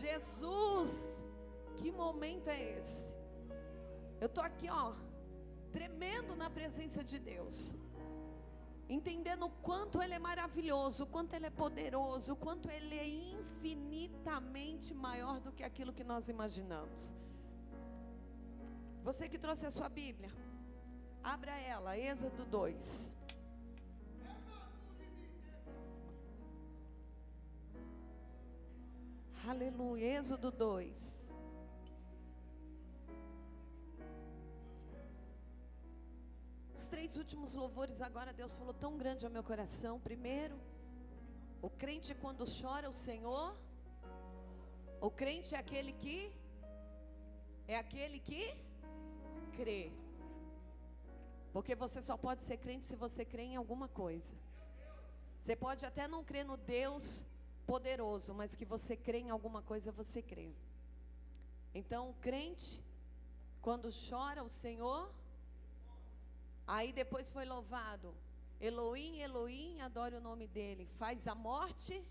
Jesus, que momento é esse? Eu tô aqui, ó, tremendo na presença de Deus. Entendendo o quanto Ele é maravilhoso, o quanto Ele é poderoso, o quanto Ele é infinitamente maior do que aquilo que nós imaginamos. Você que trouxe a sua Bíblia, abra ela, Êxodo 2. Aleluia, Êxodo 2. Os três últimos louvores agora Deus falou tão grande ao meu coração. Primeiro, o crente quando chora o Senhor, o crente é aquele que é aquele que crê. Porque você só pode ser crente se você crê em alguma coisa. Você pode até não crer no Deus poderoso, mas que você crê em alguma coisa, você crê. Então, o crente, quando chora o Senhor, aí depois foi louvado. Elohim, Elohim, adore o nome dele. Faz a morte.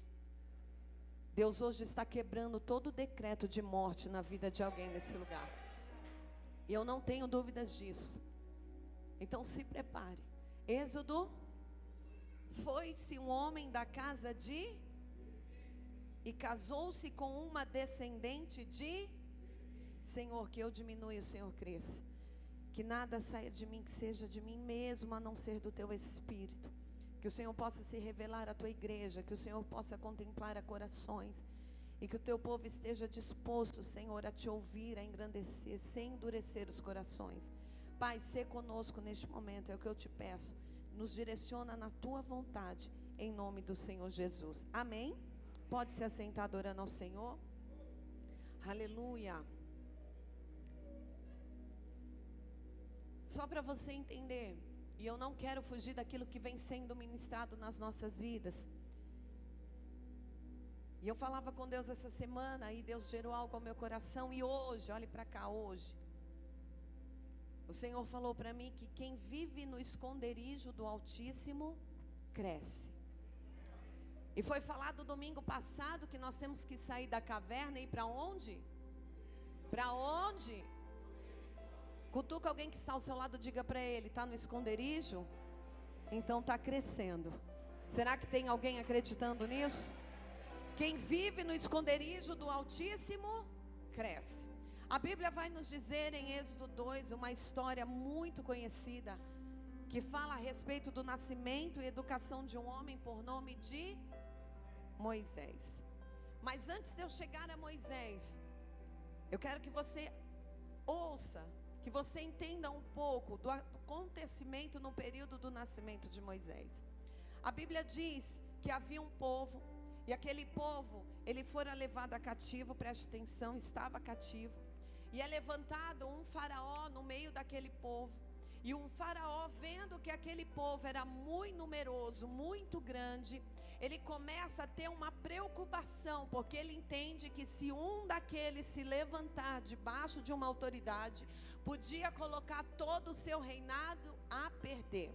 Deus hoje está quebrando todo o decreto de morte na vida de alguém nesse lugar. E eu não tenho dúvidas disso. Então se prepare. Êxodo. Foi-se um homem da casa de e casou-se com uma descendente de Senhor, que eu diminua e o Senhor cresça. Que nada saia de mim que seja de mim mesmo, a não ser do teu espírito. Que o Senhor possa se revelar à tua igreja, que o Senhor possa contemplar a corações. E que o teu povo esteja disposto, Senhor, a te ouvir, a engrandecer, sem endurecer os corações. Pai, se conosco neste momento, é o que eu te peço. Nos direciona na tua vontade, em nome do Senhor Jesus. Amém? Pode se assentar adorando ao Senhor. Aleluia. Só para você entender, e eu não quero fugir daquilo que vem sendo ministrado nas nossas vidas. E eu falava com Deus essa semana, e Deus gerou algo ao meu coração, e hoje, olhe para cá, hoje. O Senhor falou para mim que quem vive no esconderijo do Altíssimo cresce. E foi falado domingo passado que nós temos que sair da caverna e ir para onde? Para onde? Cutuca alguém que está ao seu lado, diga para ele: está no esconderijo? Então está crescendo. Será que tem alguém acreditando nisso? Quem vive no esconderijo do Altíssimo, cresce. A Bíblia vai nos dizer em Êxodo 2 uma história muito conhecida que fala a respeito do nascimento e educação de um homem por nome de Moisés. Mas antes de eu chegar a Moisés, eu quero que você ouça, que você entenda um pouco do acontecimento no período do nascimento de Moisés. A Bíblia diz que havia um povo, e aquele povo, ele fora levado cativo, preste atenção, estava cativo. E é levantado um faraó no meio daquele povo. E um faraó, vendo que aquele povo era muito numeroso, muito grande, ele começa a ter uma preocupação, porque ele entende que se um daqueles se levantar debaixo de uma autoridade, podia colocar todo o seu reinado a perder.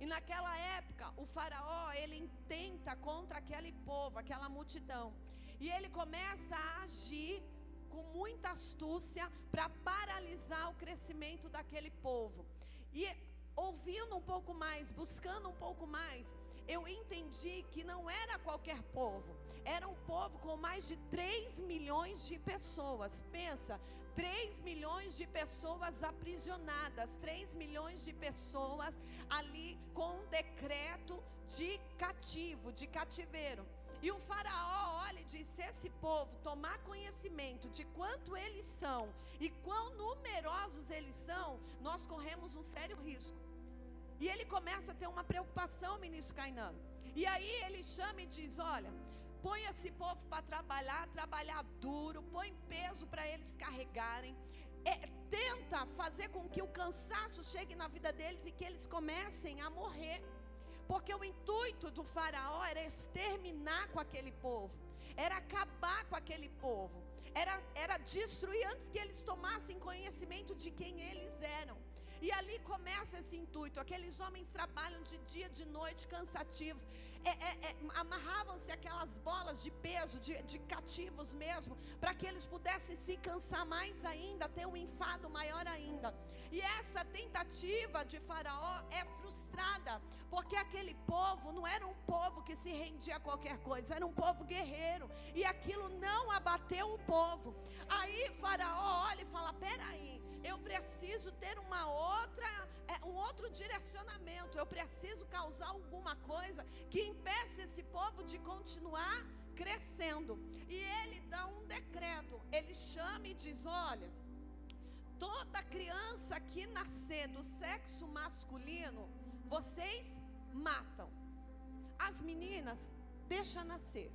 E naquela época, o faraó, ele intenta contra aquele povo, aquela multidão. E ele começa a agir com muita astúcia para paralisar o crescimento daquele povo. E ouvindo um pouco mais, buscando um pouco mais, eu entendi que não era qualquer povo, era um povo com mais de 3 milhões de pessoas. Pensa, 3 milhões de pessoas aprisionadas, 3 milhões de pessoas ali com um decreto de cativo, de cativeiro. E o faraó olha e diz: se esse povo tomar conhecimento de quanto eles são e quão numerosos eles são, nós corremos um sério risco. E ele começa a ter uma preocupação, ministro Cainã. E aí ele chama e diz: Olha, põe esse povo para trabalhar, trabalhar duro, põe peso para eles carregarem. É, tenta fazer com que o cansaço chegue na vida deles e que eles comecem a morrer. Porque o intuito do faraó era exterminar com aquele povo, era acabar com aquele povo, era, era destruir antes que eles tomassem conhecimento de quem eles eram. E ali começa esse intuito. Aqueles homens trabalham de dia, de noite, cansativos. É, é, é, Amarravam-se aquelas bolas de peso, de, de cativos mesmo, para que eles pudessem se cansar mais ainda, ter um enfado maior ainda. E essa tentativa de Faraó é frustrada, porque aquele povo não era um povo que se rendia a qualquer coisa, era um povo guerreiro. E aquilo não abateu o povo. Aí Faraó olha e fala: peraí eu preciso ter uma outra, é, um outro direcionamento. Eu preciso causar alguma coisa que impeça esse povo de continuar crescendo. E ele dá um decreto. Ele chama e diz: olha, toda criança que nascer do sexo masculino, vocês matam. As meninas deixa nascer,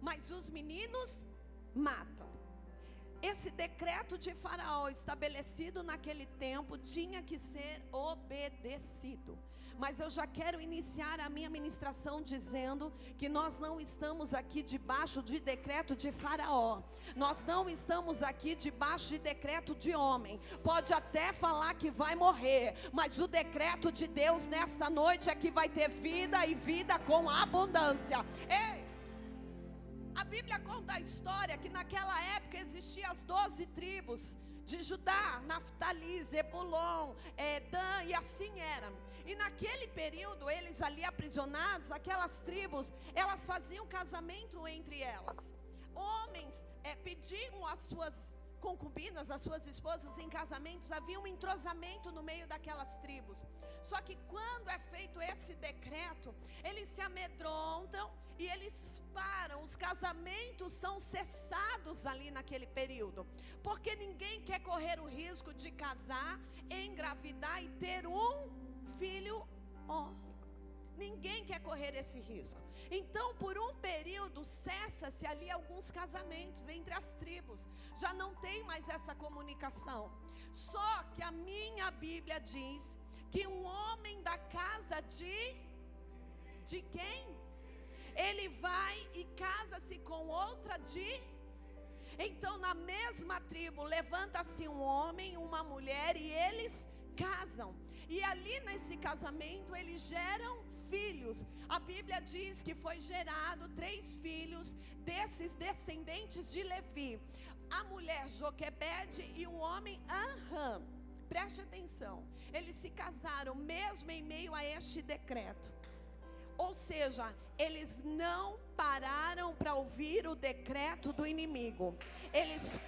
mas os meninos matam. Esse decreto de Faraó estabelecido naquele tempo tinha que ser obedecido. Mas eu já quero iniciar a minha ministração dizendo que nós não estamos aqui debaixo de decreto de Faraó. Nós não estamos aqui debaixo de decreto de homem. Pode até falar que vai morrer, mas o decreto de Deus nesta noite é que vai ter vida e vida com abundância. Ei! A Bíblia conta a história que naquela época existiam as doze tribos de Judá, Naftali, Zebulon, é, Dan, e assim era. E naquele período, eles ali aprisionados, aquelas tribos, elas faziam casamento entre elas. Homens é, pediam as suas concubinas, as suas esposas em casamentos, havia um entrosamento no meio daquelas tribos. Só que quando é feito esse decreto, eles se amedrontam e eles param, os casamentos são cessados ali naquele período, porque ninguém quer correr o risco de casar, engravidar e ter um filho homem. Ninguém quer correr esse risco. Então, por um período, cessa-se ali alguns casamentos entre as tribos. Já não tem mais essa comunicação. Só que a minha Bíblia diz que um homem da casa de de quem? Ele vai e casa-se com outra de. Então, na mesma tribo, levanta-se um homem, uma mulher e eles casam. E ali nesse casamento, eles geram filhos. A Bíblia diz que foi gerado três filhos desses descendentes de Levi: a mulher Joquebede e o homem Aham. Preste atenção, eles se casaram mesmo em meio a este decreto. Ou seja, eles não pararam para ouvir o decreto do inimigo. Eles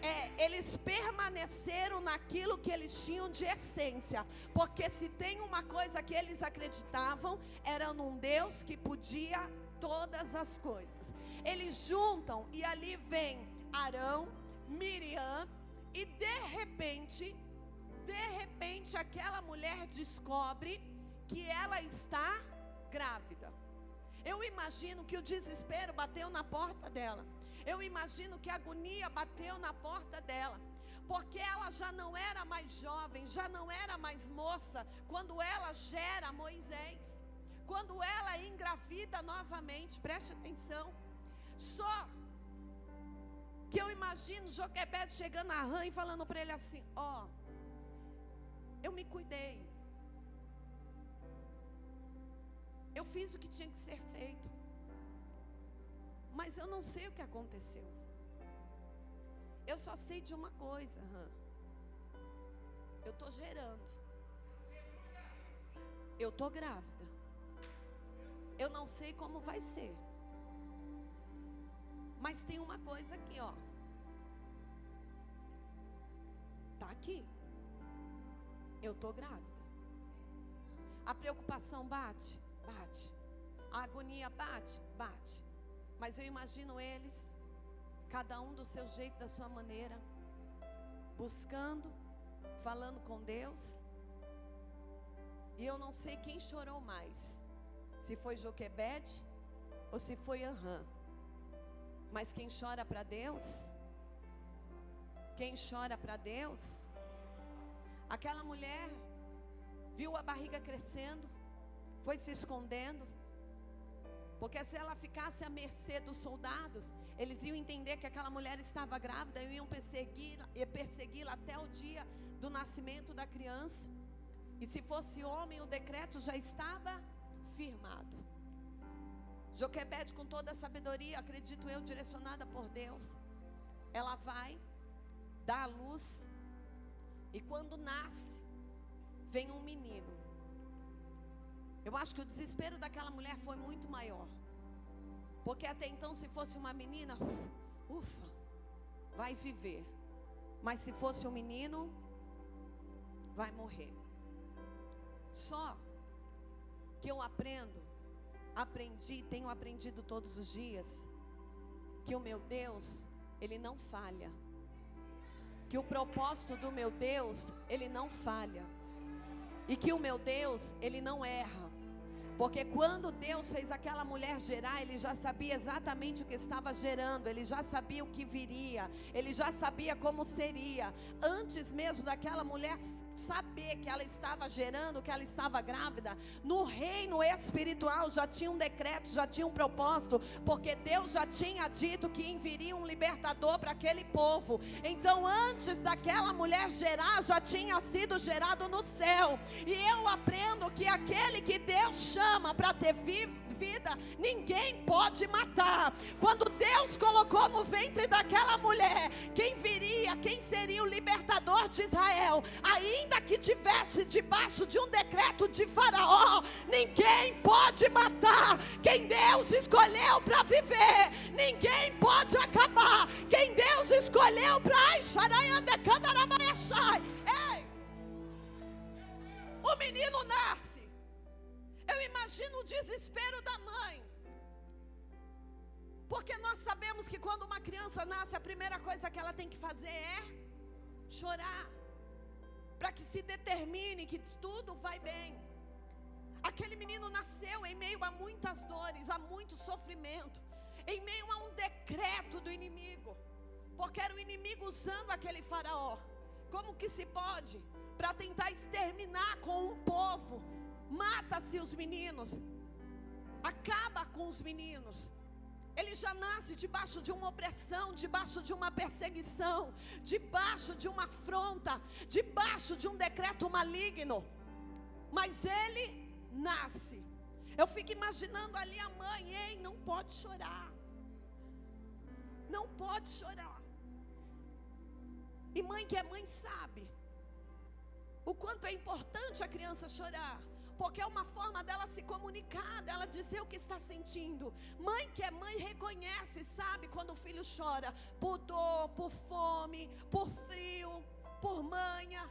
é, eles permaneceram naquilo que eles tinham de essência, porque se tem uma coisa que eles acreditavam, era num Deus que podia todas as coisas. Eles juntam e ali vem Arão, Miriam, e de repente, de repente, aquela mulher descobre que ela está grávida. Eu imagino que o desespero bateu na porta dela. Eu imagino que a agonia bateu na porta dela. Porque ela já não era mais jovem, já não era mais moça, quando ela gera Moisés. Quando ela engravida novamente, preste atenção. Só que eu imagino Joquebede chegando a Rã e falando para ele assim: Ó, oh, eu me cuidei, Eu fiz o que tinha que ser feito. Mas eu não sei o que aconteceu. Eu só sei de uma coisa. Eu estou gerando. Eu estou grávida. Eu não sei como vai ser. Mas tem uma coisa aqui, ó. Tá aqui. Eu estou grávida. A preocupação bate bate. A agonia bate, bate. Mas eu imagino eles, cada um do seu jeito, da sua maneira, buscando, falando com Deus. E eu não sei quem chorou mais. Se foi Joquebede ou se foi Ahã. Mas quem chora para Deus, quem chora para Deus, aquela mulher viu a barriga crescendo, foi se escondendo. Porque se ela ficasse à mercê dos soldados, eles iam entender que aquela mulher estava grávida e iam persegui-la persegui até o dia do nascimento da criança. E se fosse homem, o decreto já estava firmado. Joquebede, com toda a sabedoria, acredito eu, direcionada por Deus, ela vai dar a luz. E quando nasce, vem um menino. Eu acho que o desespero daquela mulher foi muito maior. Porque até então, se fosse uma menina, ufa, vai viver. Mas se fosse um menino, vai morrer. Só que eu aprendo, aprendi, tenho aprendido todos os dias, que o meu Deus, ele não falha. Que o propósito do meu Deus, ele não falha. E que o meu Deus, ele não erra. Porque quando Deus fez aquela mulher gerar, Ele já sabia exatamente o que estava gerando, Ele já sabia o que viria, Ele já sabia como seria. Antes mesmo daquela mulher saber que ela estava gerando, que ela estava grávida, no reino espiritual já tinha um decreto, já tinha um propósito, porque Deus já tinha dito que enviaria um libertador para aquele povo. Então, antes daquela mulher gerar, já tinha sido gerado no céu. E eu aprendo que aquele que Deus chama para ter vida ninguém pode matar. Quando Deus colocou no ventre daquela mulher quem viria, quem seria o libertador de Israel, ainda que tivesse debaixo de um decreto de Faraó, ninguém pode matar quem Deus escolheu para viver, ninguém pode acabar quem Deus escolheu para Ei! O menino nasce. Eu imagino o desespero da mãe. Porque nós sabemos que quando uma criança nasce, a primeira coisa que ela tem que fazer é chorar. Para que se determine que tudo vai bem. Aquele menino nasceu em meio a muitas dores, a muito sofrimento, em meio a um decreto do inimigo. Porque era o inimigo usando aquele faraó. Como que se pode? Para tentar exterminar com um povo Mata-se os meninos. Acaba com os meninos. Ele já nasce debaixo de uma opressão, debaixo de uma perseguição, debaixo de uma afronta, debaixo de um decreto maligno. Mas ele nasce. Eu fico imaginando ali a mãe, ei, não pode chorar. Não pode chorar. E mãe que é mãe sabe o quanto é importante a criança chorar porque é uma forma dela se comunicar, dela dizer o que está sentindo. Mãe que é mãe reconhece, sabe, quando o filho chora por dor, por fome, por frio, por manha.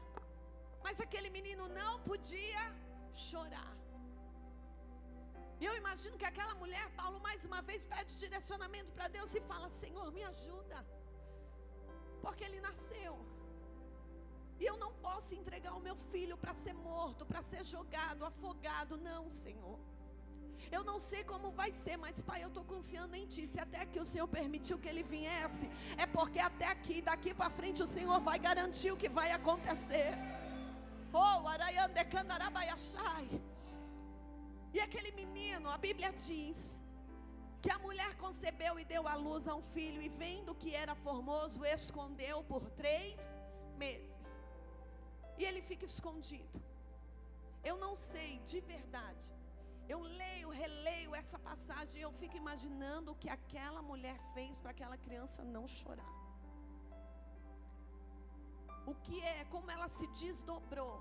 Mas aquele menino não podia chorar. E eu imagino que aquela mulher, Paulo, mais uma vez pede direcionamento para Deus e fala: Senhor, me ajuda. Porque ele nasceu. E eu não posso entregar o meu filho para ser morto, para ser jogado, afogado. Não, Senhor. Eu não sei como vai ser, mas Pai, eu estou confiando em Ti. Se até aqui o Senhor permitiu que ele viesse, é porque até aqui, daqui para frente, o Senhor vai garantir o que vai acontecer. Oh, Arayandecandarabaiachai. E aquele menino, a Bíblia diz que a mulher concebeu e deu à luz a um filho, e vendo que era formoso, escondeu por três meses e ele fica escondido. Eu não sei de verdade. Eu leio, releio essa passagem e eu fico imaginando o que aquela mulher fez para aquela criança não chorar. O que é, como ela se desdobrou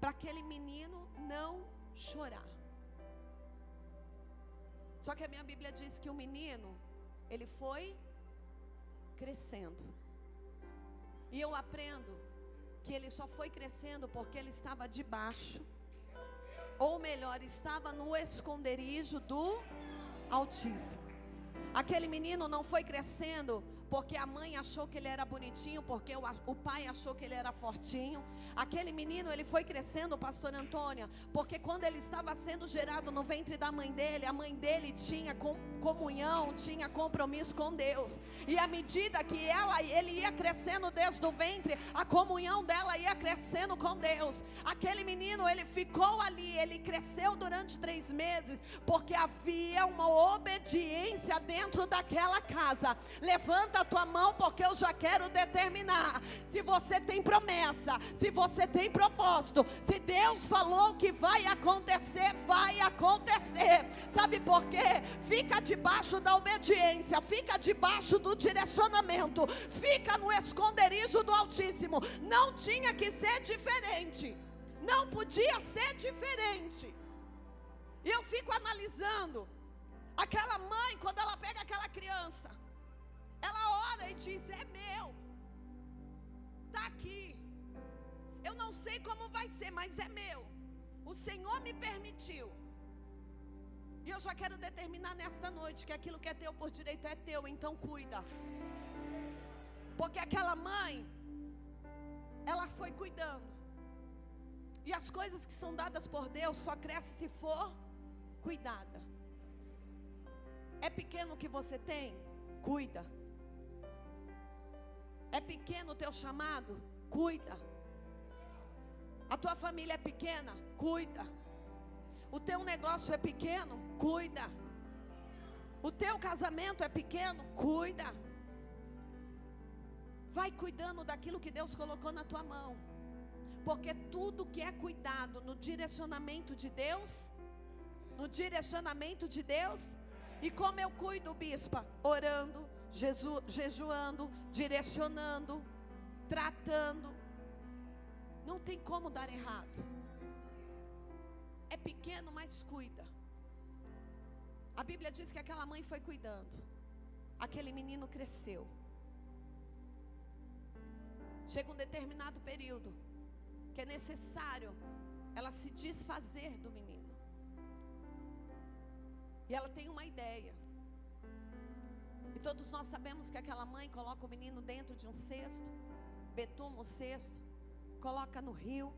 para aquele menino não chorar. Só que a minha Bíblia diz que o menino, ele foi crescendo. E eu aprendo que ele só foi crescendo porque ele estava debaixo, ou melhor, estava no esconderijo do Altíssimo. Aquele menino não foi crescendo porque a mãe achou que ele era bonitinho, porque o, pai achou que ele era fortinho. Aquele menino, ele foi crescendo, pastor Antônia, porque quando ele estava sendo gerado no ventre da mãe dele, a mãe dele tinha com, comunhão, tinha compromisso com Deus. E à medida que ela, ele ia crescendo desde o ventre, a comunhão dela ia crescendo com Deus. Aquele menino, ele ficou ali, ele cresceu durante três meses, porque havia uma obediência dentro daquela casa. Levanta Levanta a tua mão, porque eu já quero determinar. Se você tem promessa, se você tem propósito, se Deus falou que vai acontecer, vai acontecer. Sabe por quê? Fica debaixo da obediência, fica debaixo do direcionamento, fica no esconderijo do Altíssimo. Não tinha que ser diferente. Não podia ser diferente. E eu fico analisando aquela mãe quando ela pega aquela criança ela ora e diz: É meu, está aqui. Eu não sei como vai ser, mas é meu. O Senhor me permitiu. E eu já quero determinar nesta noite que aquilo que é teu por direito é teu, então cuida. Porque aquela mãe, ela foi cuidando. E as coisas que são dadas por Deus só crescem se for cuidada. É pequeno o que você tem? Cuida. É pequeno o teu chamado? Cuida. A tua família é pequena? Cuida. O teu negócio é pequeno? Cuida. O teu casamento é pequeno? Cuida. Vai cuidando daquilo que Deus colocou na tua mão. Porque tudo que é cuidado no direcionamento de Deus, no direcionamento de Deus, e como eu cuido, bispa? Orando, jeju, jejuando, direcionando, tratando. Não tem como dar errado. É pequeno, mas cuida. A Bíblia diz que aquela mãe foi cuidando. Aquele menino cresceu. Chega um determinado período que é necessário ela se desfazer do menino. E ela tem uma ideia. E todos nós sabemos que aquela mãe coloca o menino dentro de um cesto, betuma o cesto, coloca no rio,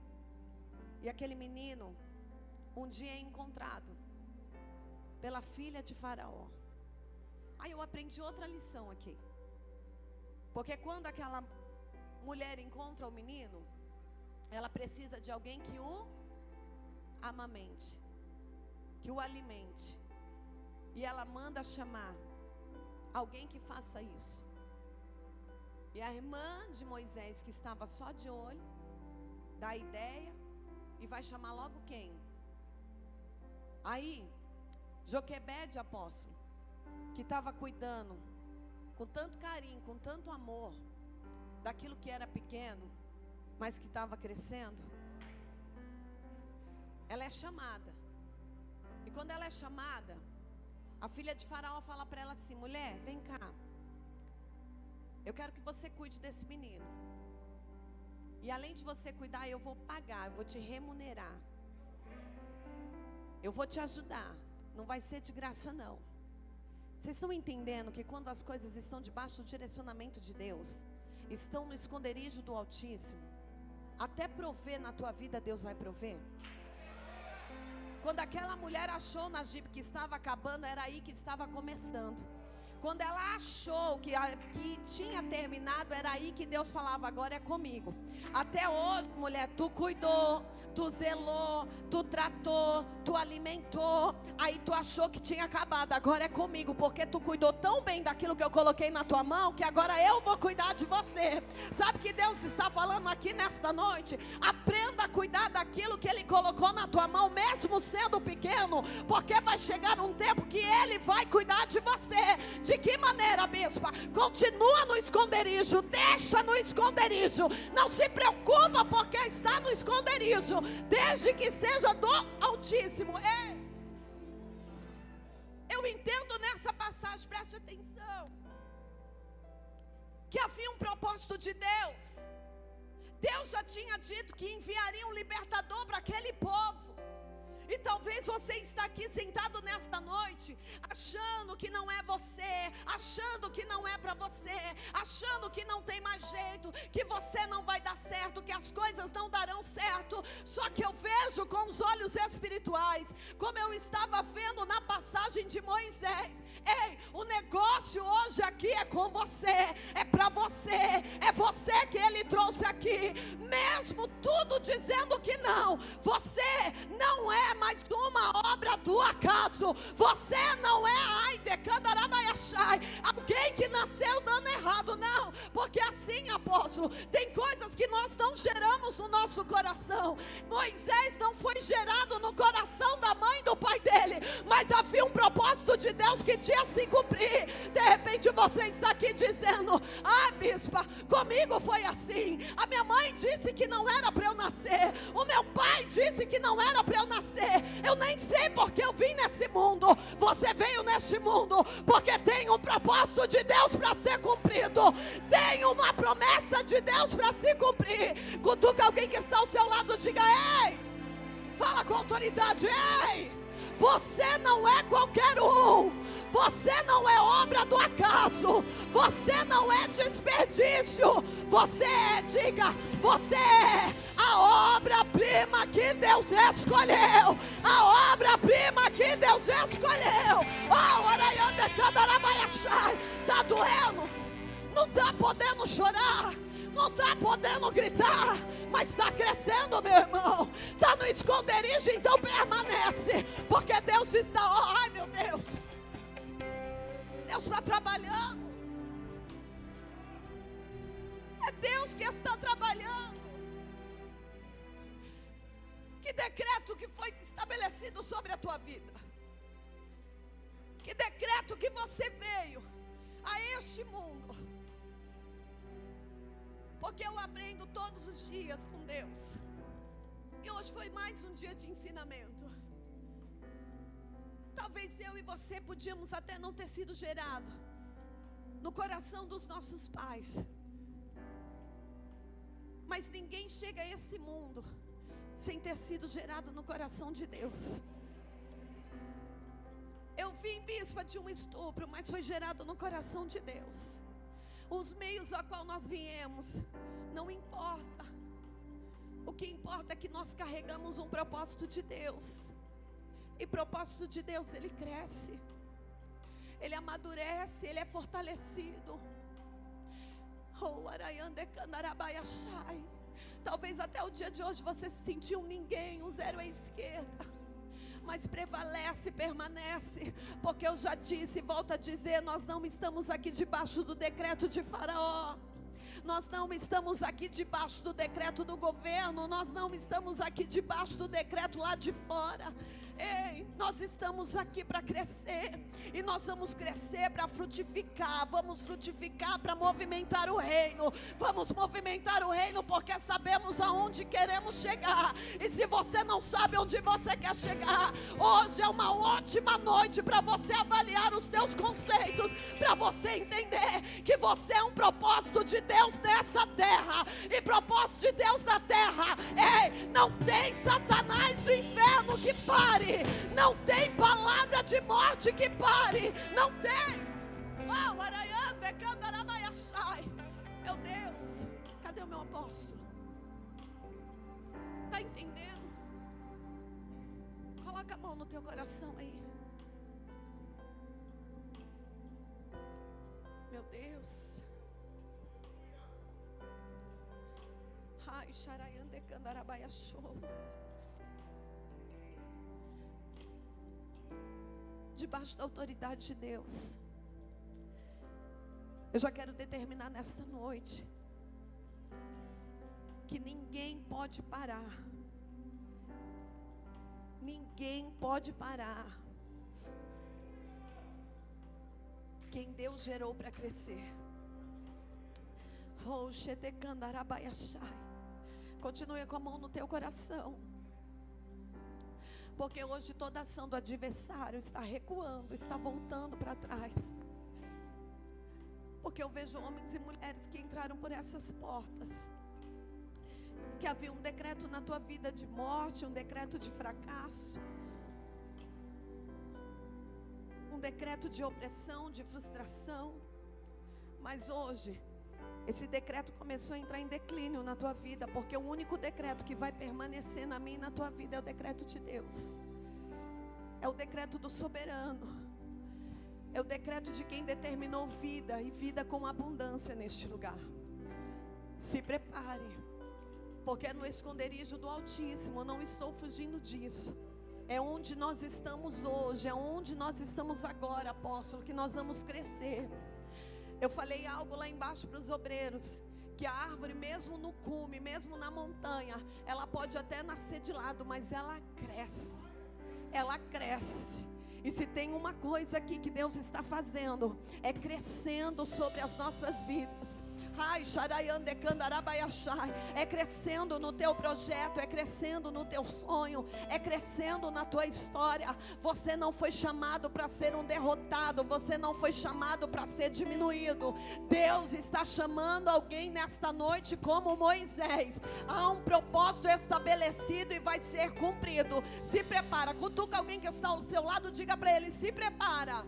e aquele menino um dia é encontrado pela filha de Faraó. Aí eu aprendi outra lição aqui. Porque quando aquela mulher encontra o menino, ela precisa de alguém que o amamente, que o alimente. E ela manda chamar alguém que faça isso. E a irmã de Moisés, que estava só de olho, dá a ideia e vai chamar logo quem? Aí, Joquebede, apóstolo, que estava cuidando com tanto carinho, com tanto amor, daquilo que era pequeno, mas que estava crescendo, ela é chamada. E quando ela é chamada, a filha de Faraó fala para ela assim: mulher, vem cá. Eu quero que você cuide desse menino. E além de você cuidar, eu vou pagar, eu vou te remunerar. Eu vou te ajudar. Não vai ser de graça, não. Vocês estão entendendo que quando as coisas estão debaixo do direcionamento de Deus, estão no esconderijo do Altíssimo, até prover na tua vida, Deus vai prover? Quando aquela mulher achou na Jeep que estava acabando, era aí que estava começando. Quando ela achou que, que tinha terminado, era aí que Deus falava: agora é comigo. Até hoje, mulher, tu cuidou, tu zelou, tu tratou, tu alimentou. Aí tu achou que tinha acabado, agora é comigo, porque tu cuidou tão bem daquilo que eu coloquei na tua mão, que agora eu vou cuidar de você. Sabe que Deus está falando aqui nesta noite? Aprenda a cuidar daquilo que Ele colocou na tua mão, mesmo sendo pequeno, porque vai chegar um tempo que Ele vai cuidar de você de que maneira, bispa? Continua no esconderijo, deixa no esconderijo. Não se preocupa porque está no esconderijo, desde que seja do Altíssimo. Ei. Eu entendo nessa passagem, preste atenção. Que havia um propósito de Deus. Deus já tinha dito que enviaria um libertador para aquele povo. E talvez você está aqui sentado nesta noite, achando que não é você, achando que não é para você, achando que não tem mais jeito, que você não vai dar certo, que as coisas não darão certo. Só que eu vejo com os olhos espirituais, como eu estava vendo na passagem de Moisés. Ei, o negócio hoje aqui é com você, é para você, é você que ele trouxe aqui, mesmo tudo dizendo que não, você não é mais uma obra do acaso. Você não é ai decandarabaiachai, alguém que nasceu dando errado, não. Porque assim, apóstolo, tem coisas que nós não geramos no nosso coração. Moisés não foi gerado no coração da mãe do pai dele, mas havia um propósito de Deus que tinha se cumprir. De repente você está aqui dizendo: Ah, bispa, comigo foi assim. A minha mãe disse que não era para eu nascer. O meu pai disse que não era para eu nascer. Eu nem sei porque eu vim nesse mundo. Você veio neste mundo porque tem um propósito de Deus para ser cumprido. Tem uma promessa de Deus para se cumprir. Cutuca alguém que está ao seu lado, diga: Ei! Fala com autoridade: Ei! Você não é qualquer um. Você não é obra do acaso. Você não é desperdício. Você é, diga, você é a obra-prima que Deus escolheu. A obra-prima que Deus escolheu. Oh, tá doendo? Não tá podendo chorar não está podendo gritar, mas está crescendo, meu irmão. Está no esconderijo, então permanece, porque Deus está, oh, ai meu Deus, Deus está trabalhando. É Deus que está trabalhando. Que decreto que foi estabelecido sobre a tua vida? Que decreto que você veio a este mundo? Porque eu aprendo todos os dias com Deus. E hoje foi mais um dia de ensinamento. Talvez eu e você podíamos até não ter sido gerado no coração dos nossos pais. Mas ninguém chega a esse mundo sem ter sido gerado no coração de Deus. Eu vim bispa de um estupro, mas foi gerado no coração de Deus os meios a qual nós viemos, não importa. O que importa é que nós carregamos um propósito de Deus. E propósito de Deus, ele cresce. Ele amadurece, ele é fortalecido. Oh, Talvez até o dia de hoje você se sentiu um ninguém, um zero à esquerda mas prevalece, permanece, porque eu já disse, volto a dizer, nós não estamos aqui debaixo do decreto de Faraó. Nós não estamos aqui debaixo do decreto do governo, nós não estamos aqui debaixo do decreto lá de fora. Ei, nós estamos aqui para crescer. E nós vamos crescer para frutificar. Vamos frutificar para movimentar o reino. Vamos movimentar o reino porque sabemos aonde queremos chegar. E se você não sabe onde você quer chegar, hoje é uma ótima noite para você avaliar os teus conceitos. Para você entender que você é um propósito de Deus nessa terra. E propósito de Deus na terra. Ei, não tem Satanás do inferno que pare não tem palavra de morte que pare. Não tem. Meu Deus, cadê o meu apóstolo? Está entendendo? Coloca a mão no teu coração aí. Meu Deus. Ai, Xarayande Candarabaia debaixo da autoridade de Deus. Eu já quero determinar nessa noite que ninguém pode parar. Ninguém pode parar. Quem Deus gerou para crescer. Oh, Continue com a mão no teu coração. Porque hoje toda ação do adversário está recuando, está voltando para trás. Porque eu vejo homens e mulheres que entraram por essas portas que havia um decreto na tua vida de morte, um decreto de fracasso, um decreto de opressão, de frustração. Mas hoje, esse decreto começou a entrar em declínio na tua vida, porque o único decreto que vai permanecer na minha e na tua vida é o decreto de Deus. É o decreto do soberano. É o decreto de quem determinou vida e vida com abundância neste lugar. Se prepare, porque é no esconderijo do Altíssimo, eu não estou fugindo disso. É onde nós estamos hoje, é onde nós estamos agora, apóstolo, que nós vamos crescer. Eu falei algo lá embaixo para os obreiros. Que a árvore, mesmo no cume, mesmo na montanha, ela pode até nascer de lado, mas ela cresce. Ela cresce. E se tem uma coisa aqui que Deus está fazendo, é crescendo sobre as nossas vidas. É crescendo no teu projeto, é crescendo no teu sonho, é crescendo na tua história. Você não foi chamado para ser um derrotado, você não foi chamado para ser diminuído. Deus está chamando alguém nesta noite como Moisés. Há um propósito estabelecido e vai ser cumprido. Se prepara, cutuca alguém que está ao seu lado, diga para ele: se prepara.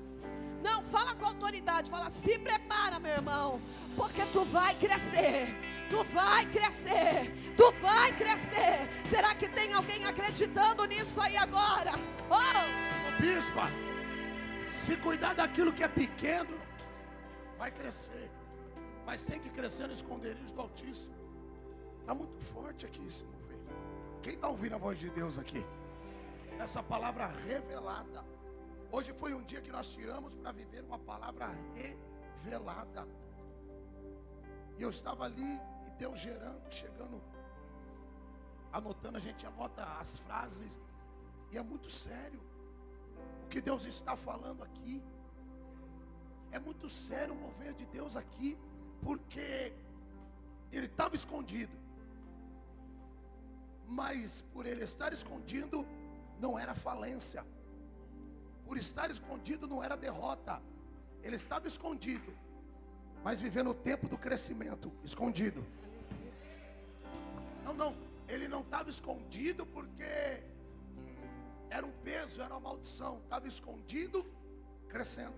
Não, fala com autoridade, fala, se prepara, meu irmão, porque tu vai crescer, tu vai crescer, tu vai crescer. Será que tem alguém acreditando nisso aí agora? Oh! Bispa, se cuidar daquilo que é pequeno, vai crescer, mas tem que crescer no esconderijo do Altíssimo. Está muito forte aqui esse mover. Quem está ouvindo a voz de Deus aqui? Essa palavra revelada. Hoje foi um dia que nós tiramos para viver uma palavra revelada. E eu estava ali e Deus gerando, chegando, anotando, a gente anota as frases. E é muito sério o que Deus está falando aqui. É muito sério o mover de Deus aqui, porque ele estava escondido. Mas por ele estar escondido, não era falência. Por estar escondido não era derrota. Ele estava escondido, mas vivendo o tempo do crescimento, escondido. Não, não, ele não estava escondido porque era um peso, era uma maldição. Estava escondido, crescendo.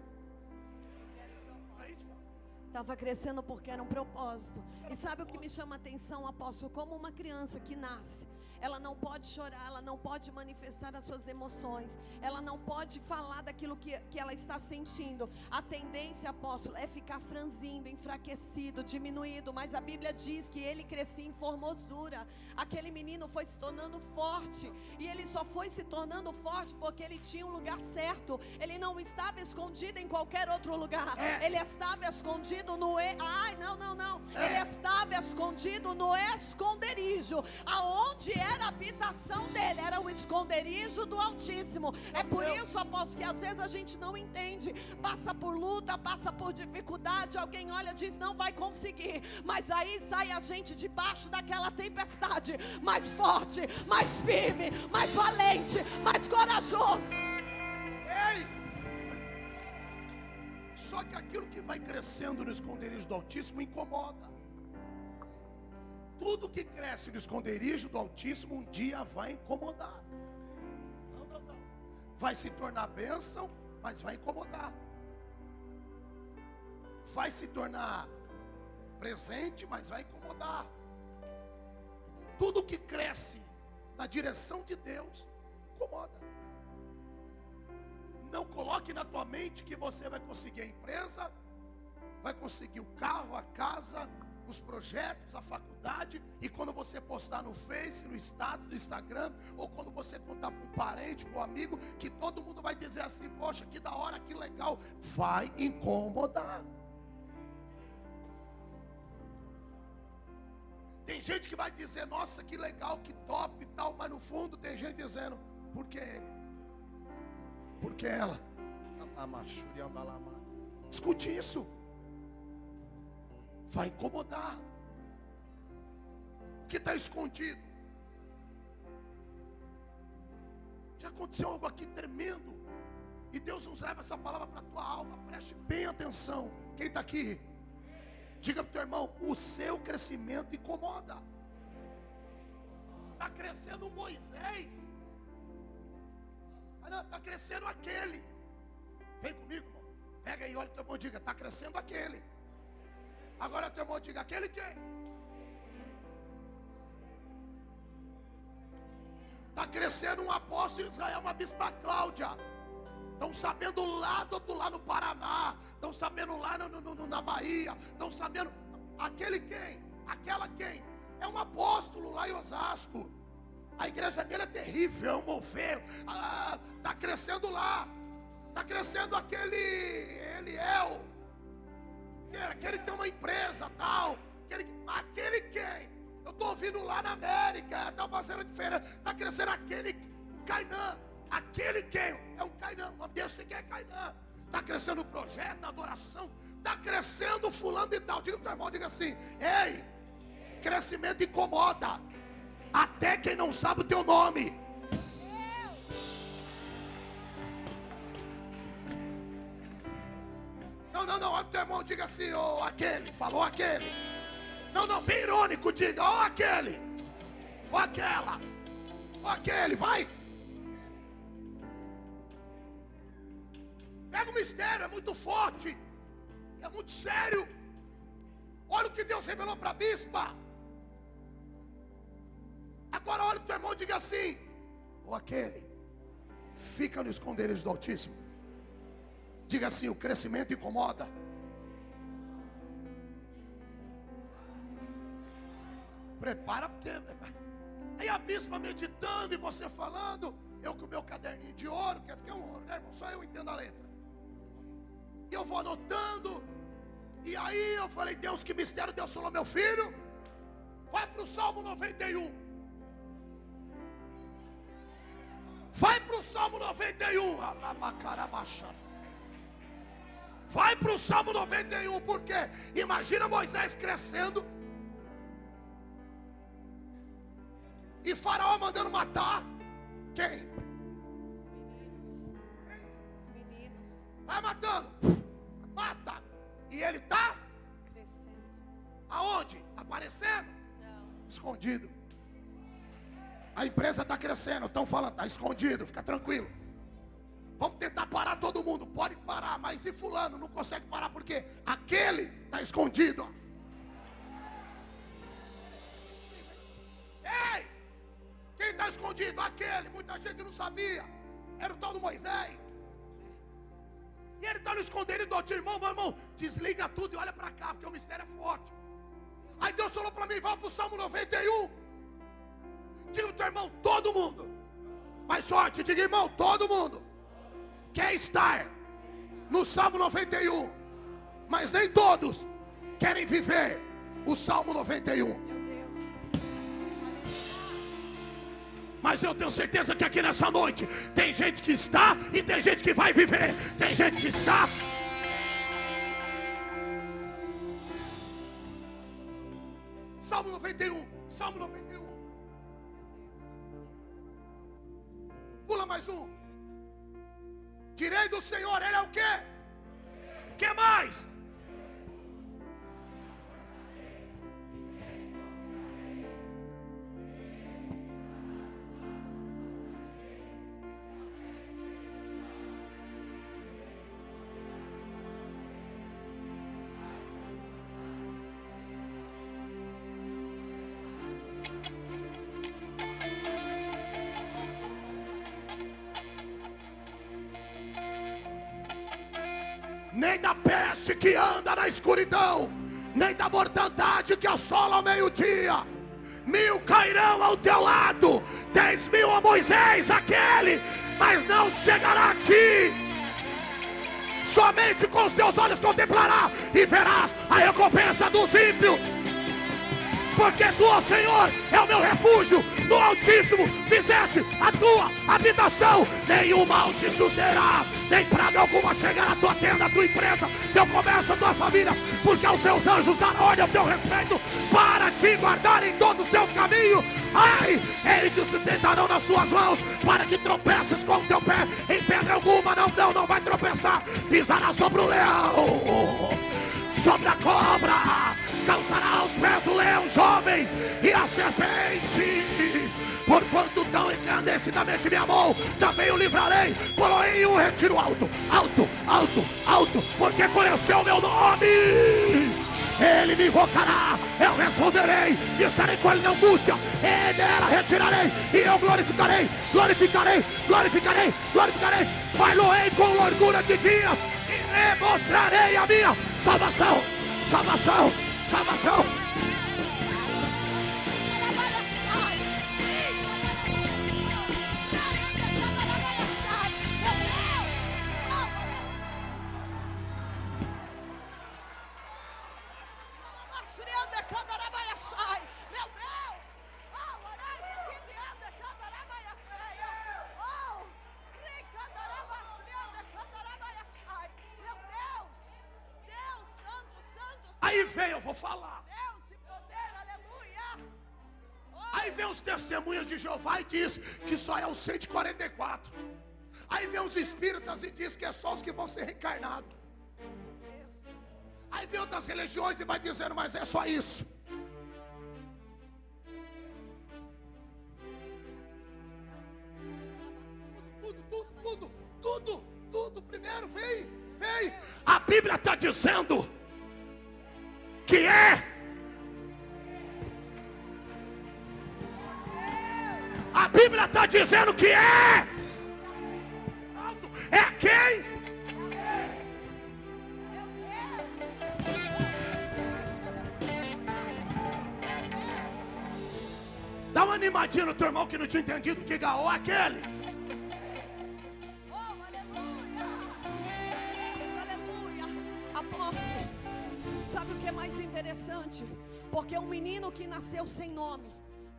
Estava crescendo porque era um propósito. E sabe o que me chama a atenção, apóstolo? Como uma criança que nasce ela não pode chorar, ela não pode manifestar as suas emoções, ela não pode falar daquilo que, que ela está sentindo. A tendência, apóstolo, é ficar franzindo, enfraquecido, diminuído, mas a Bíblia diz que ele crescia em formosura. Aquele menino foi se tornando forte, e ele só foi se tornando forte porque ele tinha um lugar certo, ele não estava escondido em qualquer outro lugar, é. ele estava escondido no. E... Ai, não, não, não, é. ele estava escondido no esconderijo, aonde era era a habitação dele, era o esconderijo do Altíssimo. É por isso, apóstolo, que às vezes a gente não entende. Passa por luta, passa por dificuldade. Alguém olha e diz: não vai conseguir. Mas aí sai a gente debaixo daquela tempestade, mais forte, mais firme, mais valente, mais corajoso. Ei! Só que aquilo que vai crescendo no esconderijo do Altíssimo incomoda tudo que cresce no esconderijo do Altíssimo um dia vai incomodar. Não, não, não. Vai se tornar bênção, mas vai incomodar. Vai se tornar presente, mas vai incomodar. Tudo que cresce na direção de Deus incomoda. Não coloque na tua mente que você vai conseguir a empresa, vai conseguir o carro, a casa, os projetos, a faculdade, e quando você postar no Face, no estado do Instagram, ou quando você contar para um parente, para um amigo, que todo mundo vai dizer assim: Poxa, que da hora, que legal, vai incomodar. Tem gente que vai dizer, nossa, que legal, que top e tal, mas no fundo tem gente dizendo, por que ele? Por que ela? Escute isso vai incomodar. O que está escondido? Já aconteceu algo aqui tremendo. E Deus nos leva essa palavra para a tua alma. Preste bem atenção. Quem está aqui? Diga para o teu irmão: o seu crescimento incomoda. crescendo Moisés. Ah, está crescendo aquele. Vem comigo, irmão. Pega aí, olha o teu irmão diga, está crescendo aquele. Agora teu irmão diga, aquele quem? Está crescendo um apóstolo em Israel, uma bispa Cláudia. Estão sabendo lá do outro lado no Paraná. Estão sabendo lá no, no, na Bahia. Estão sabendo. Aquele quem? Aquela quem? É um apóstolo lá em Osasco. A igreja dele é terrível, é um mover. Está ah, tá crescendo lá. Está crescendo aquele Eliel. Aquele que tem uma empresa tal. Aquele, aquele quem? Eu estou ouvindo lá na América. Está fazendo diferença. Está crescendo aquele Cainã. Aquele quem? É um Cainã. O nome desse quem é Cainã. Está crescendo o projeto, a adoração. Está crescendo fulano e tal. Diga para o irmão, diga assim. Ei, crescimento incomoda. Até quem não sabe o teu nome. Não, não, não. Olha teu irmão, diga assim, oh, aquele, falou aquele. Não, não, bem irônico, diga, ó oh, aquele. Ó oh, aquela. Ó aquele, vai. Pega o mistério, é muito forte. É muito sério. Olha o que Deus revelou para a bispa. Agora olha o teu irmão e diga assim: ou aquele fica no esconderijo do Altíssimo. Diga assim: o crescimento incomoda. Prepara porque. Aí a bispa meditando e você falando, eu com o meu caderninho de ouro, que é um ouro, né, irmão? Só eu entendo a letra. E eu vou anotando. E aí eu falei, Deus, que mistério Deus falou, meu filho. Vai para o Salmo 91. Vai para o Salmo 91. Vai para o Salmo 91, porque imagina Moisés crescendo. E Faraó mandando matar. Quem? Os meninos. Os meninos. Vai matando. Mata. E ele está? Crescendo. Aonde? Aparecendo? Não. Escondido. A empresa está crescendo, estão falando, está escondido, fica tranquilo. Vamos tentar parar todo mundo, pode parar, mas e fulano não consegue parar porque aquele está escondido. Ei, quem está escondido? Aquele, muita gente não sabia. Era o tal do Moisés. E ele está no esconderijo do outro irmão, meu irmão, desliga tudo e olha para cá, porque o mistério é forte. Aí Deus falou para mim, vai para o Salmo 91. Diga para o teu irmão, todo mundo. Mais forte, diga irmão, todo mundo. Quer estar no Salmo 91. Mas nem todos querem viver o Salmo 91. Meu Deus. Mas eu tenho certeza que aqui nessa noite tem gente que está e tem gente que vai viver. Tem gente que está. Salmo 91. Salmo 91. Pula mais um. Direi do Senhor, Ele é o quê? que mais? Nem da peste que anda na escuridão, nem da mortandade que assola ao meio-dia. Mil cairão ao teu lado, dez mil a Moisés, aquele, mas não chegará a ti. Somente com os teus olhos contemplará e verás a recompensa dos ímpios. Porque tu, Senhor, é o meu refúgio, no Altíssimo fizeste a tua habitação, nenhum mal te sucederá nem praga alguma chegar à tua tenda, à tua empresa, teu comércio, à tua família, porque aos seus anjos darão ordem ao teu respeito para te guardar em todos os teus caminhos. Ai, eles te sustentarão nas suas mãos para que tropeces com o teu pé em pedra alguma. Não, não, não vai tropeçar. Pisará sobre o leão, sobre a cobra, calçará aos pés o leão jovem e a serpente. Porque quanto tão encandecidamente me amou, também o livrarei, porém um retiro alto, alto, alto, alto, porque conheceu o meu nome. Ele me invocará, eu responderei, e estarei com ele na angústia, e dela retirarei, e eu glorificarei, glorificarei, glorificarei, glorificarei, far-lo-ei com largura de dias, e mostrarei a minha salvação, salvação, salvação. Vou falar. Deus de poder, aleluia. Aí vem os testemunhos de Jeová e diz que só é o 144. Aí vem os espíritas e diz que é só os que vão ser reencarnados. Aí vem outras religiões e vai dizendo, mas é só isso. Tudo, tudo, tudo, tudo, tudo, primeiro vem, vem. A Bíblia está dizendo que é. A Bíblia está dizendo que é. É quem? Dá uma animadinha no teu irmão que não tinha entendido, diga, ó, aquele. Interessante? Porque um menino que nasceu sem nome,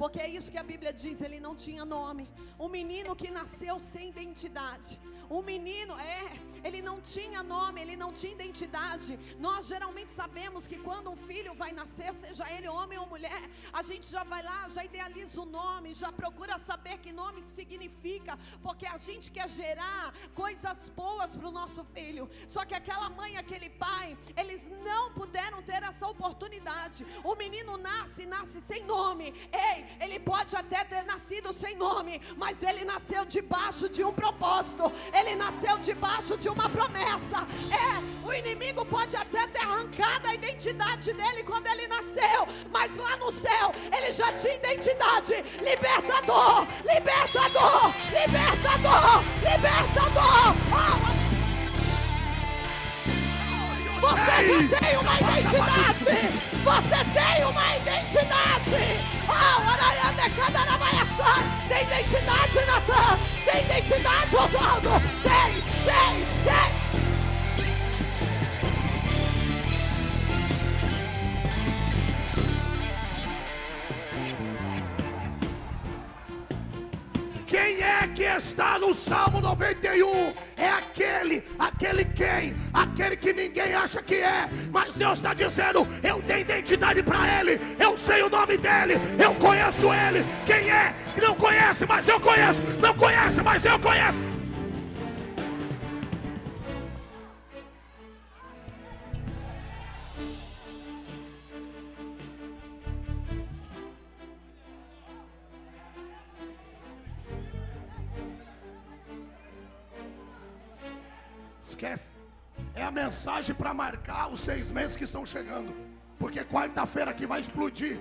porque é isso que a Bíblia diz, ele não tinha nome. Um menino que nasceu sem identidade. Um menino, é, ele não tinha nome, ele não tinha identidade. Nós geralmente sabemos que quando um filho vai nascer, seja ele homem ou mulher, a gente já vai lá, já idealiza o nome, já procura saber que nome significa, porque a gente quer gerar coisas boas para o nosso filho. Só que aquela mãe, aquele pai, eles não puderam ter essa oportunidade. O menino nasce, nasce sem nome. Ei, ele pode até ter nascido sem nome, mas ele nasceu debaixo de um propósito. Ele nasceu debaixo de uma promessa. É, o inimigo pode até ter arrancado a identidade dele quando ele nasceu, mas lá no céu ele já tinha identidade. Libertador, libertador, libertador, libertador. Oh, você tem uma identidade! Você tem uma identidade! Oh, Arayanda Cadarabaiaçá! Tem identidade, Natan! Tem identidade, Oswaldo! Tem, tem, tem! Quem é que está no Salmo 91? É aquele, aquele quem? Aquele que ninguém acha que é, mas Deus está dizendo: eu dei identidade para ele, eu sei o nome dele, eu conheço ele. Quem é? Não conhece, mas eu conheço, não conhece, mas eu conheço. Para marcar os seis meses que estão chegando. Porque quarta-feira que vai explodir.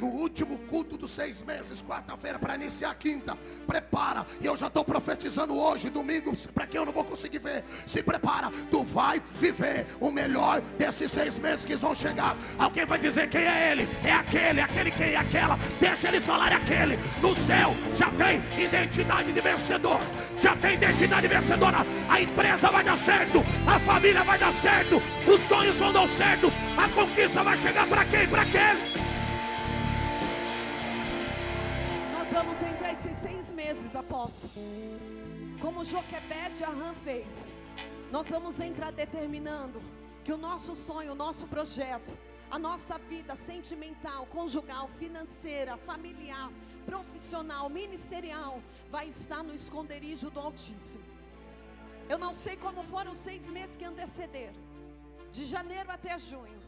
No último culto dos seis meses, quarta-feira, para iniciar a quinta. Prepara. E eu já estou profetizando hoje, domingo, para quem eu não vou conseguir ver. Se prepara. Tu vai viver o melhor desses seis meses que vão chegar. Alguém vai dizer quem é ele? É aquele, aquele quem é aquela. Deixa eles falarem aquele. No céu já tem identidade de vencedor. Já tem identidade vencedora. A empresa vai dar certo. A família vai dar certo. Os sonhos vão dar certo. A conquista vai chegar para quem? Para aquele. Vamos entrar esses seis meses, apóstolo. Como Joquebed e Arran fez. Nós vamos entrar determinando que o nosso sonho, o nosso projeto, a nossa vida sentimental, conjugal, financeira, familiar, profissional, ministerial, vai estar no esconderijo do Altíssimo. Eu não sei como foram os seis meses que antecederam, de janeiro até junho,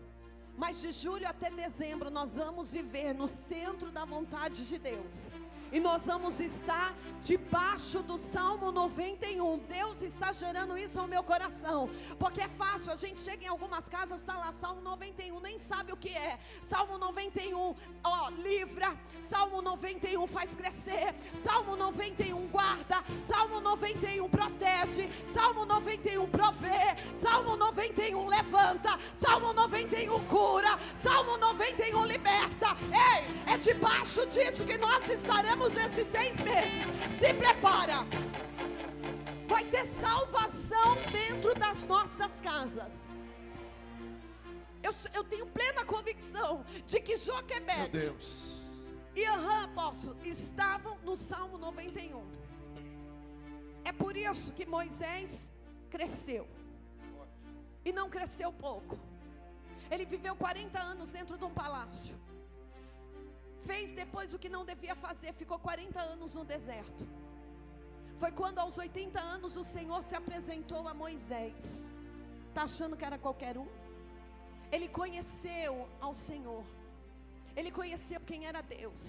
mas de julho até dezembro nós vamos viver no centro da vontade de Deus. E nós vamos estar debaixo do Salmo 91. Deus está gerando isso ao meu coração. Porque é fácil, a gente chega em algumas casas, está lá, Salmo 91, nem sabe o que é. Salmo 91, ó, livra. Salmo 91 faz crescer. Salmo 91 guarda. Salmo 91 protege. Salmo 91 provê. Salmo 91 levanta. Salmo 91 cura. Salmo 91 liberta. Ei, é debaixo disso que nós estaremos esses seis meses. Se prepara. Vai ter salvação dentro das nossas casas. Eu, eu tenho plena convicção de que Joquebed e Aham, apóstolo, estavam no Salmo 91. É por isso que Moisés cresceu. E não cresceu pouco. Ele viveu 40 anos dentro de um palácio fez depois o que não devia fazer, ficou 40 anos no deserto. Foi quando aos 80 anos o Senhor se apresentou a Moisés. Está achando que era qualquer um? Ele conheceu ao Senhor. Ele conheceu quem era Deus.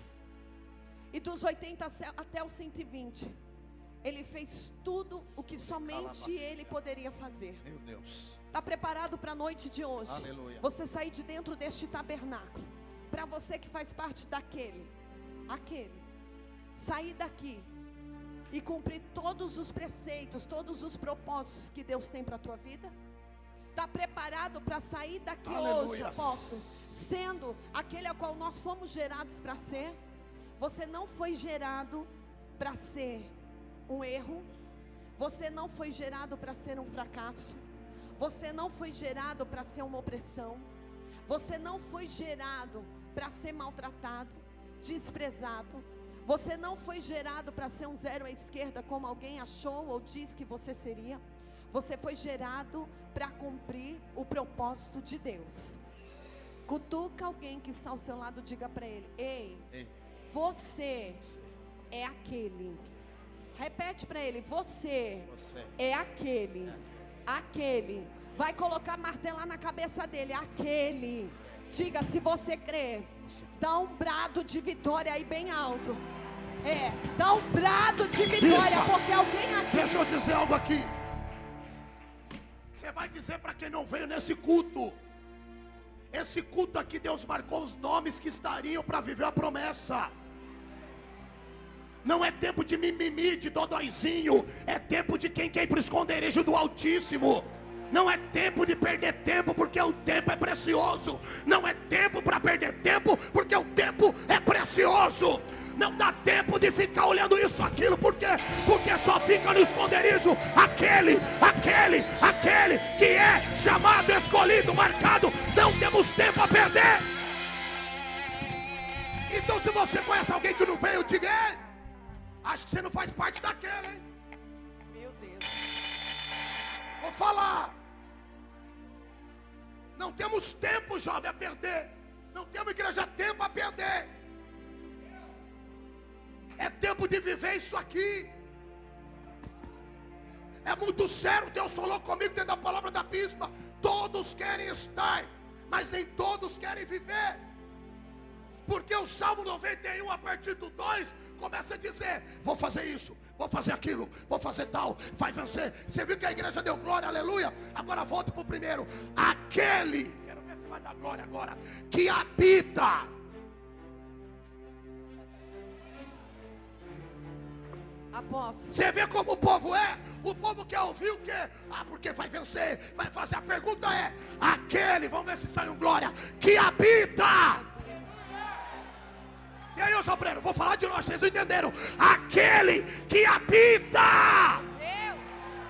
E dos 80 até os 120, ele fez tudo o que somente ele poderia fazer. Meu Deus. Está preparado para a noite de hoje? Aleluia. Você sair de dentro deste tabernáculo para você que faz parte daquele, aquele, sair daqui e cumprir todos os preceitos, todos os propósitos que Deus tem para a tua vida? Está preparado para sair daqui hoje, apóstolo, sendo aquele a qual nós fomos gerados para ser? Você não foi gerado para ser um erro, você não foi gerado para ser um fracasso, você não foi gerado para ser uma opressão, você não foi gerado para ser maltratado, desprezado. Você não foi gerado para ser um zero à esquerda, como alguém achou ou disse que você seria. Você foi gerado para cumprir o propósito de Deus. Cutuca alguém que está ao seu lado, diga para ele: Ei, Ei você, você, é aquele. Repete para ele: Você, você é aquele. É aquele. aquele. Vai colocar martelar na cabeça dele: Aquele Diga se você crê. Dá um brado de vitória aí bem alto. É, dá um brado de vitória, Bispa, porque alguém aqui. Deixa eu dizer algo aqui. Você vai dizer para quem não veio nesse culto. Esse culto aqui, Deus marcou os nomes que estariam para viver a promessa. Não é tempo de mimimi, de dodóizinho. É tempo de quem quer ir para o esconderijo do Altíssimo. Não é tempo de perder tempo, porque o tempo é precioso. Não é tempo para perder tempo, porque o tempo é precioso. Não dá tempo de ficar olhando isso, aquilo, porque porque só fica no esconderijo aquele, aquele, aquele que é chamado, escolhido, marcado. Não temos tempo a perder. Então, se você conhece alguém que não veio, diga, acho que você não faz parte daquele, hein? Meu Deus. Vou falar. Não temos tempo, jovem, a perder. Não temos igreja tempo a perder. É tempo de viver isso aqui. É muito sério. Deus falou comigo dentro da palavra da bispa. Todos querem estar, mas nem todos querem viver. Porque o Salmo 91, a partir do 2, começa a dizer: Vou fazer isso, vou fazer aquilo, vou fazer tal, vai vencer. Você viu que a igreja deu glória, aleluia? Agora volta para o primeiro. Aquele, quero ver se vai dar glória agora, que habita. Apóstolo. Você vê como o povo é? O povo quer ouvir o quê? Ah, porque vai vencer, vai fazer. A pergunta é: aquele, vamos ver se sai um glória, que habita e aí, os obreiros, vou falar de nós, vocês entenderam? Aquele que habita.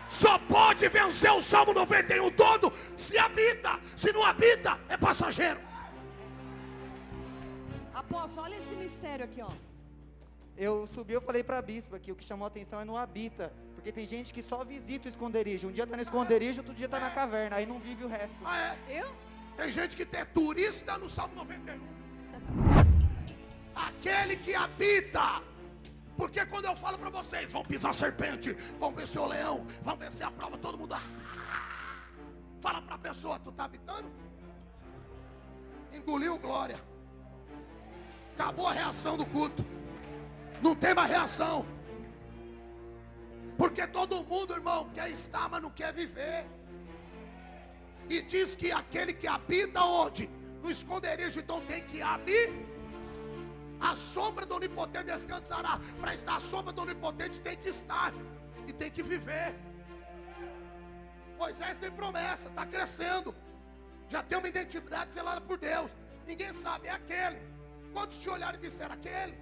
Só pode vencer o Salmo 91 todo se habita. Se não habita, é passageiro. Apóstolo, olha esse mistério aqui, ó. Eu subi, eu falei para a bispa que o que chamou a atenção é no habita. Porque tem gente que só visita o esconderijo. Um dia está no esconderijo, outro dia está na caverna. Aí não vive o resto. Ah, é? Eu? Tem gente que é turista no Salmo 91 aquele que habita. Porque quando eu falo para vocês, vão pisar serpente, vão vencer o leão, vão vencer a prova, todo mundo. Fala para a pessoa, tu está habitando? Engoliu glória. Acabou a reação do culto. Não tem mais reação. Porque todo mundo, irmão, quer estar, mas não quer viver. E diz que aquele que habita onde? No esconderijo, então tem que habitar. A sombra do onipotente descansará. Para estar a sombra do onipotente tem que estar. E tem que viver. Moisés tem promessa, está crescendo. Já tem uma identidade selada por Deus. Ninguém sabe, é aquele. Quantos te olharam e disseram aquele?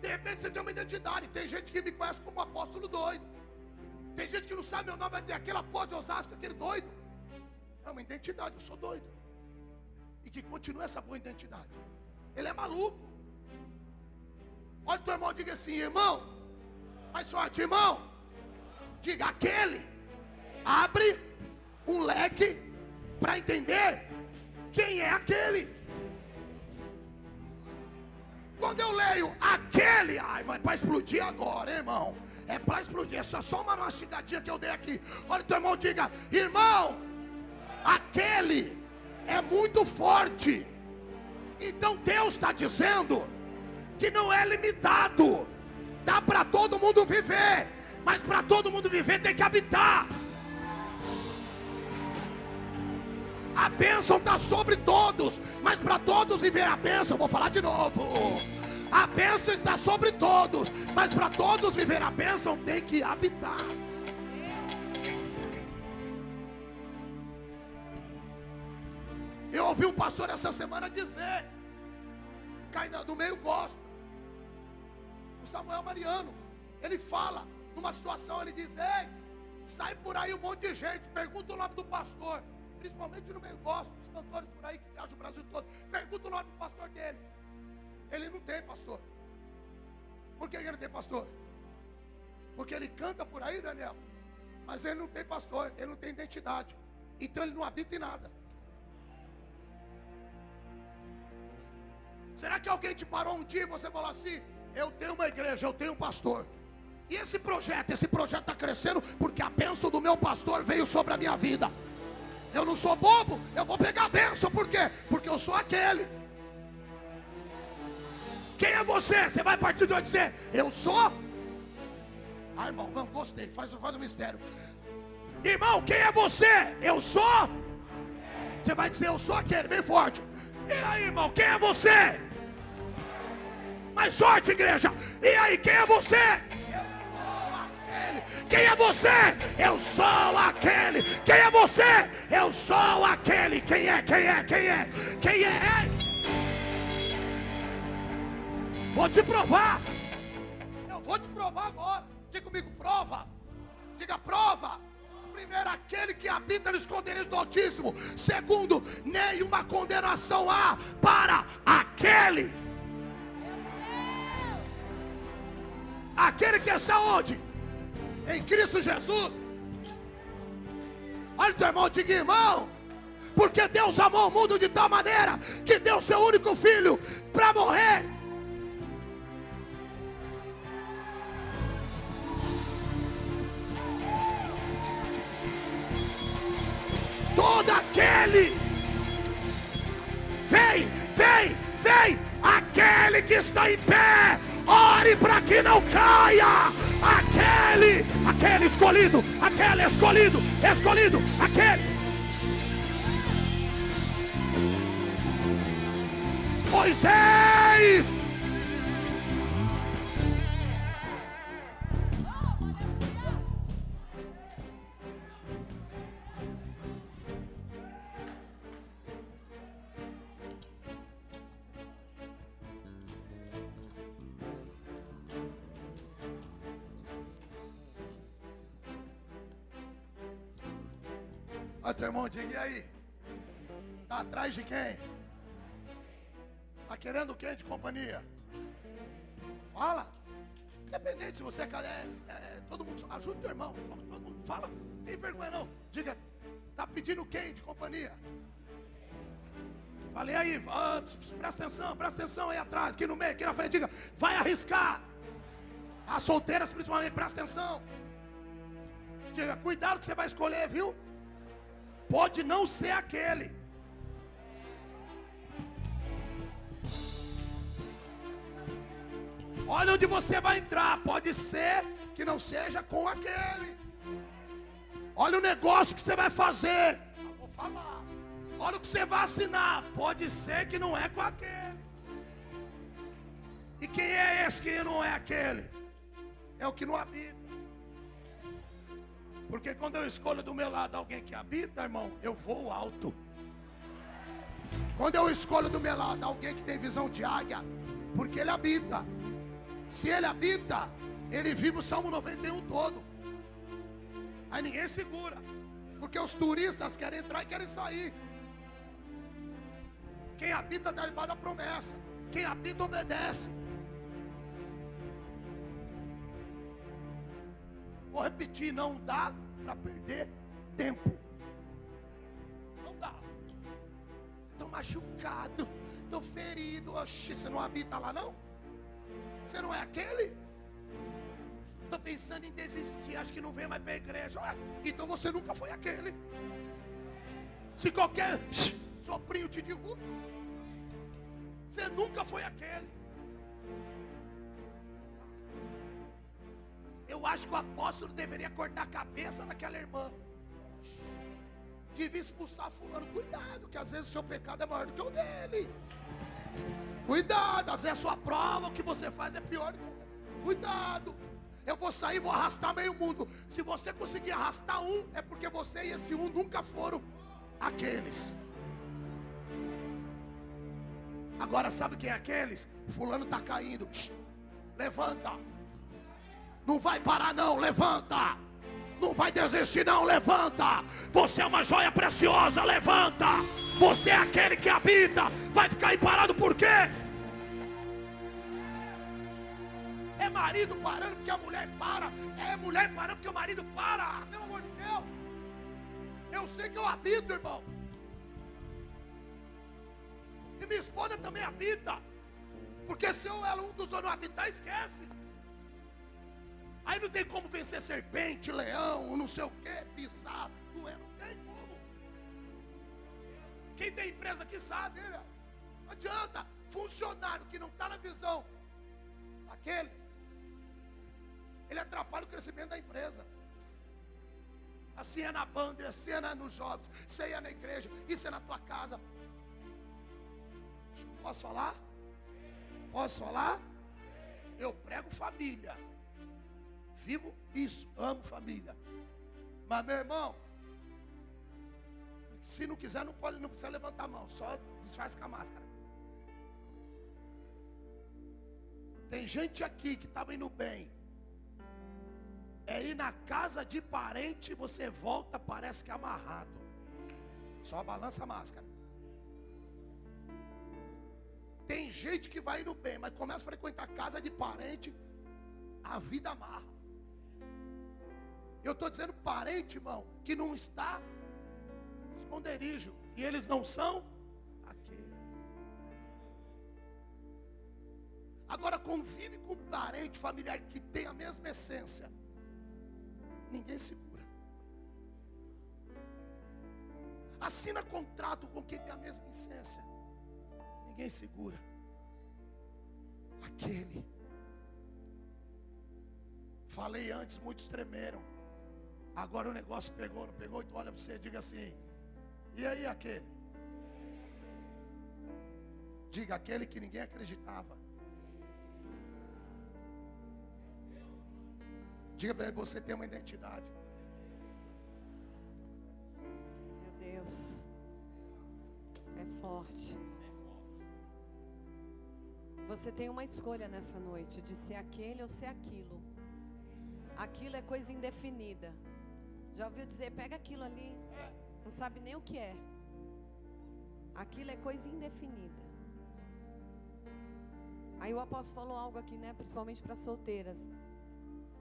De repente você tem uma identidade. Tem gente que me conhece como apóstolo doido. Tem gente que não sabe meu nome, vai dizer aquele apóstolo de Osasco, aquele doido. É uma identidade, eu sou doido. E que continua essa boa identidade. Ele é maluco. Olha o teu irmão, diga assim, irmão. Mais forte, irmão. Diga aquele. Abre um leque para entender quem é aquele. Quando eu leio aquele, ai, mas para explodir agora, irmão. É para explodir, é só uma mastigadinha que eu dei aqui. Olha o teu irmão, diga, irmão, aquele é muito forte. Então Deus está dizendo que não é limitado, dá para todo mundo viver, mas para todo mundo viver tem que habitar. A bênção está sobre todos, mas para todos viver a bênção, vou falar de novo. A bênção está sobre todos, mas para todos viver a bênção tem que habitar. Ouvi um pastor essa semana dizer, cai no meio gosto. O Samuel Mariano, ele fala numa situação, ele diz: Ei, sai por aí um monte de gente, pergunta o nome do pastor principalmente no meio gospel, os cantores por aí que viajam o Brasil todo. Pergunta o nome do pastor dele. Ele não tem pastor. Por que ele não tem pastor? Porque ele canta por aí, Daniel. Mas ele não tem pastor, ele não tem identidade. Então ele não habita em nada. Será que alguém te parou um dia e você falou assim: Eu tenho uma igreja, eu tenho um pastor. E esse projeto, esse projeto está crescendo porque a bênção do meu pastor veio sobre a minha vida. Eu não sou bobo, eu vou pegar a bênção. Por quê? Porque eu sou aquele. Quem é você? Você vai partir de onde dizer, eu sou? Ah, irmão, não, gostei, faz, faz o mistério. Irmão, quem é você? Eu sou? Você vai dizer, eu sou aquele, bem forte. E aí, irmão, quem é você? Mais sorte, igreja. E aí, quem é você? Quem é você? Eu sou aquele. Quem é você? Eu sou aquele. Quem é? Quem é? Quem é? Quem é? Vou te provar. Eu vou te provar agora. Diga comigo, prova. Diga prova. Primeiro, aquele que habita no esconderijo do Altíssimo. Segundo, nenhuma condenação há para aquele. Aquele que está onde? em Cristo Jesus. Olha o teu irmão, diga irmão, porque Deus amou o mundo de tal maneira que deu seu único filho para morrer. Aquele, vem, vem, vem, aquele que está em pé, ore para que não caia. Aquele, aquele escolhido, aquele escolhido, escolhido, aquele. Moisés irmão, diga e aí. Está atrás de quem? Está querendo quem de companhia? Fala. Independente se você é, é, é todo mundo ajuda teu irmão. Todo mundo fala. Não tem vergonha não. Diga, está pedindo quem de companhia? Falei aí, ah, presta atenção, presta atenção aí atrás, aqui no meio, aqui na frente, diga, vai arriscar. As solteiras principalmente, presta atenção. Diga, cuidado que você vai escolher, viu? Pode não ser aquele. Olha onde você vai entrar. Pode ser que não seja com aquele. Olha o negócio que você vai fazer. Eu vou falar. Olha o que você vai assinar. Pode ser que não é com aquele. E quem é esse que não é aquele? É o que não habita. Porque quando eu escolho do meu lado alguém que habita, irmão, eu vou alto. Quando eu escolho do meu lado alguém que tem visão de águia, porque ele habita. Se ele habita, ele vive o Salmo 91 todo. Aí ninguém segura. Porque os turistas querem entrar e querem sair. Quem habita está debaixo da promessa. Quem habita obedece. Vou repetir, não dá para perder tempo. Não dá. Estou machucado, estou ferido. Oxi, você não habita lá não? Você não é aquele? Estou pensando em desistir, acho que não vem mais para a igreja. Ué, então você nunca foi aquele. Se qualquer soprinho te derruba, você nunca foi aquele. Eu acho que o apóstolo deveria cortar a cabeça daquela irmã. Devia expulsar fulano. Cuidado, que às vezes o seu pecado é maior do que o dele. Cuidado, às vezes a sua prova, o que você faz é pior do que o dele. Cuidado. Eu vou sair, vou arrastar meio mundo. Se você conseguir arrastar um, é porque você e esse um nunca foram aqueles. Agora sabe quem é aqueles? Fulano está caindo. levanta. Não vai parar não, levanta. Não vai desistir não, levanta. Você é uma joia preciosa, levanta. Você é aquele que habita. Vai ficar aí parado por quê? É marido parando porque a mulher para. É mulher parando porque o marido para. Pelo amor de Deus. Eu sei que eu habito, irmão. E minha esposa também habita. Porque se eu ela um dos dois não habitar, esquece. Aí não tem como vencer serpente, leão, não sei o que, pisar, não é, não tem como. Quem tem empresa aqui sabe, né? Não adianta. Funcionário que não está na visão aquele, ele atrapalha o crescimento da empresa. Assim é na banda, assim é nos jovens, isso é na igreja, isso é na tua casa. Posso falar? Posso falar? Eu prego família vivo isso, amo família. Mas meu irmão, se não quiser, não pode, não precisa levantar a mão, só disfarça com a máscara. Tem gente aqui que estava indo bem. É ir na casa de parente, você volta, parece que é amarrado. Só balança a máscara. Tem gente que vai indo bem, mas começa a frequentar casa de parente, a vida amarra. Eu estou dizendo parente, irmão, que não está esconderijo. E eles não são aquele. Agora convive com parente familiar que tem a mesma essência. Ninguém segura. Assina contrato com quem tem a mesma essência. Ninguém segura. Aquele. Falei antes, muitos tremeram. Agora o negócio pegou, não pegou, então olha para você e diga assim: e aí aquele? Diga aquele que ninguém acreditava. Diga para ele: você tem uma identidade. Meu Deus, é forte. Você tem uma escolha nessa noite de ser aquele ou ser aquilo. Aquilo é coisa indefinida. Já ouviu dizer, pega aquilo ali, não sabe nem o que é. Aquilo é coisa indefinida. Aí o apóstolo falou algo aqui, né? Principalmente para solteiras.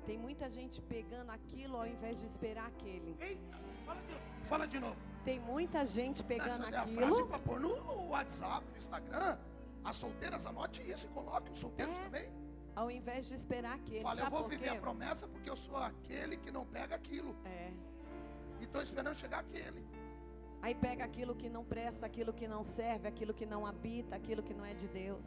Tem muita gente pegando aquilo ao invés de esperar aquele. Eita, fala de novo. Fala de novo. Tem muita gente pegando Essa aquilo. É a frase para pôr no WhatsApp, no Instagram. As solteiras, anote isso e coloque os solteiros É. também. Ao invés de esperar aquele. Fala, eu vou viver a promessa porque eu sou aquele que não pega aquilo. É. E estou esperando chegar aquele. Aí pega aquilo que não presta, aquilo que não serve, aquilo que não habita, aquilo que não é de Deus.